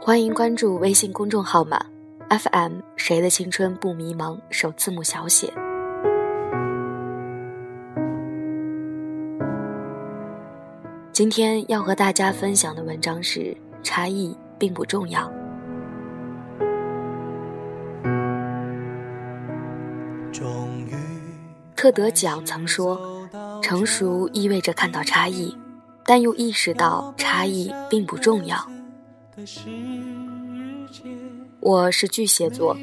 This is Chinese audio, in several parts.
欢迎关注微信公众号码 FM 谁的青春不迷茫，首字母小写。今天要和大家分享的文章是：差异并不重要。特德·奖曾说：“成熟意味着看到差异，但又意识到差异并不重要。”我是巨蟹座，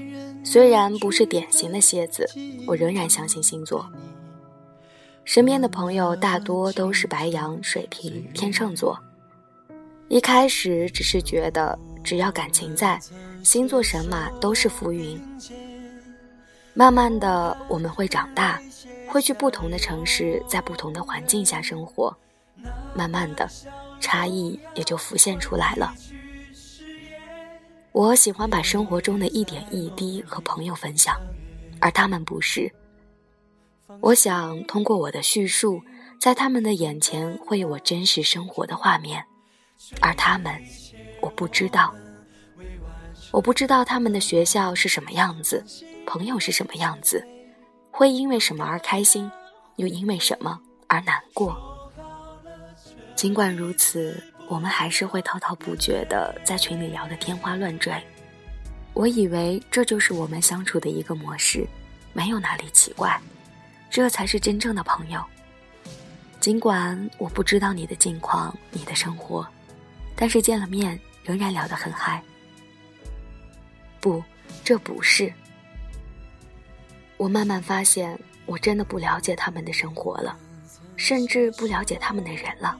虽然不是典型的蝎子，我仍然相信星座。身边的朋友大多都是白羊、水瓶、天秤座。一开始只是觉得，只要感情在，星座神马都是浮云。慢慢的，我们会长大，会去不同的城市，在不同的环境下生活。慢慢的，差异也就浮现出来了。我喜欢把生活中的一点一滴和朋友分享，而他们不是。我想通过我的叙述，在他们的眼前会有我真实生活的画面，而他们，我不知道。我不知道他们的学校是什么样子，朋友是什么样子，会因为什么而开心，又因为什么而难过。尽管如此，我们还是会滔滔不绝的在群里聊得天花乱坠。我以为这就是我们相处的一个模式，没有哪里奇怪。这才是真正的朋友。尽管我不知道你的近况、你的生活，但是见了面仍然聊得很嗨。不，这不是。我慢慢发现，我真的不了解他们的生活了，甚至不了解他们的人了。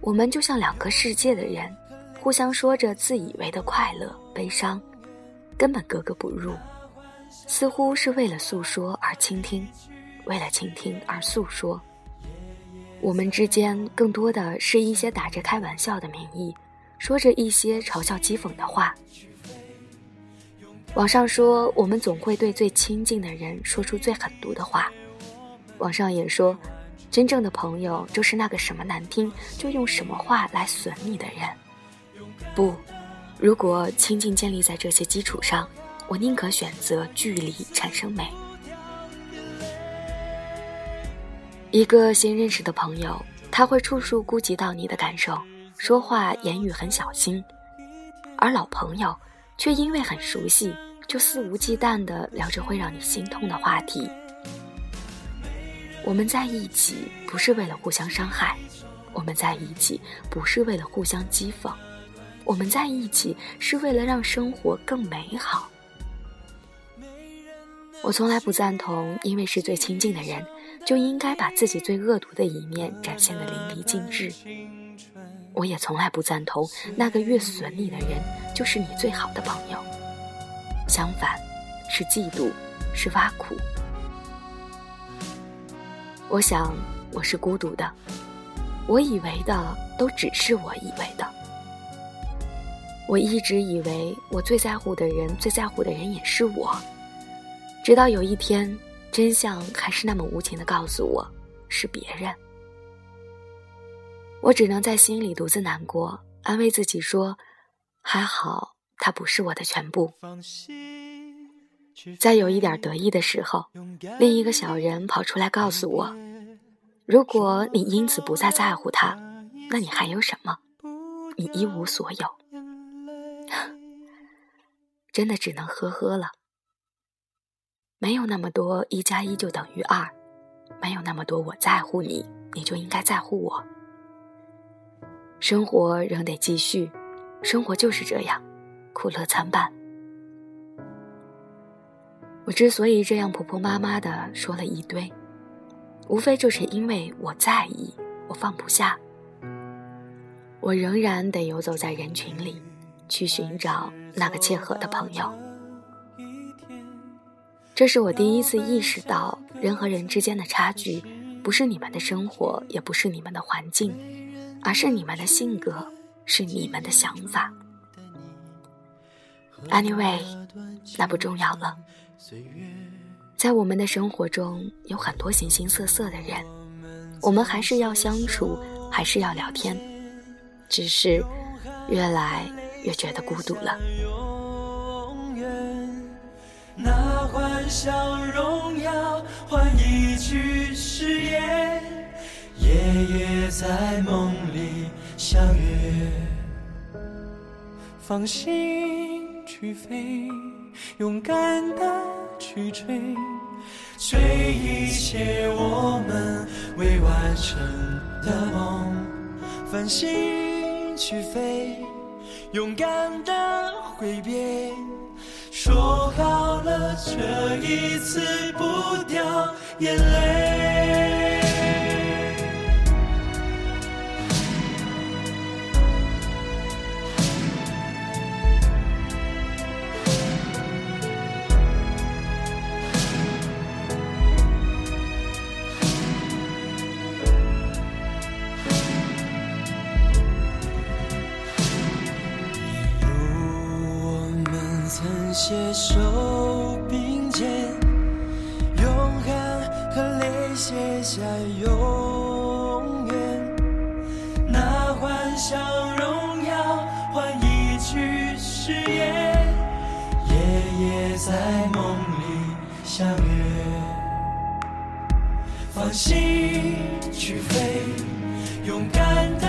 我们就像两个世界的人，互相说着自以为的快乐、悲伤，根本格格不入，似乎是为了诉说而倾听。为了倾听而诉说，我们之间更多的是一些打着开玩笑的名义，说着一些嘲笑讥讽的话。网上说我们总会对最亲近的人说出最狠毒的话，网上也说，真正的朋友就是那个什么难听就用什么话来损你的人。不，如果亲近建立在这些基础上，我宁可选择距离产生美。一个新认识的朋友，他会处处顾及到你的感受，说话言语很小心；而老朋友却因为很熟悉，就肆无忌惮地聊着会让你心痛的话题。我们在一起不是为了互相伤害，我们在一起不是为了互相讥讽，我们在一起是为了让生活更美好。我从来不赞同，因为是最亲近的人。就应该把自己最恶毒的一面展现得淋漓尽致。我也从来不赞同那个越损你的人就是你最好的朋友。相反，是嫉妒，是挖苦。我想我是孤独的，我以为的都只是我以为的。我一直以为我最在乎的人，最在乎的人也是我。直到有一天。真相还是那么无情的告诉我，是别人。我只能在心里独自难过，安慰自己说：“还好，他不是我的全部。”在有一点得意的时候，另一个小人跑出来告诉我：“如果你因此不再在乎他，那你还有什么？你一无所有。”真的只能呵呵了。没有那么多一加一就等于二，没有那么多我在乎你，你就应该在乎我。生活仍得继续，生活就是这样，苦乐参半。我之所以这样婆婆妈妈的说了一堆，无非就是因为我在意，我放不下。我仍然得游走在人群里，去寻找那个切合的朋友。这是我第一次意识到，人和人之间的差距，不是你们的生活，也不是你们的环境，而是你们的性格，是你们的想法。Anyway，那不重要了。在我们的生活中，有很多形形色色的人，我们还是要相处，还是要聊天，只是越来越觉得孤独了。那欢笑荣耀换一句誓言，夜夜在梦里相约。放心去飞，勇敢的去追，追一切我们未完成的梦。放心去飞，勇敢的挥别。说好了，这一次不掉眼泪。携手并肩，用汗和泪写下永远。那欢笑荣耀换一句誓言，夜夜在梦里相约。放心去飞，勇敢的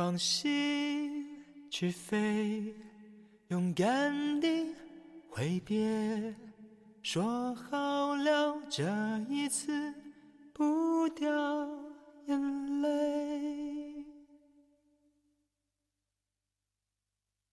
放心去飞，勇敢地挥别，说好了这一次不掉眼泪。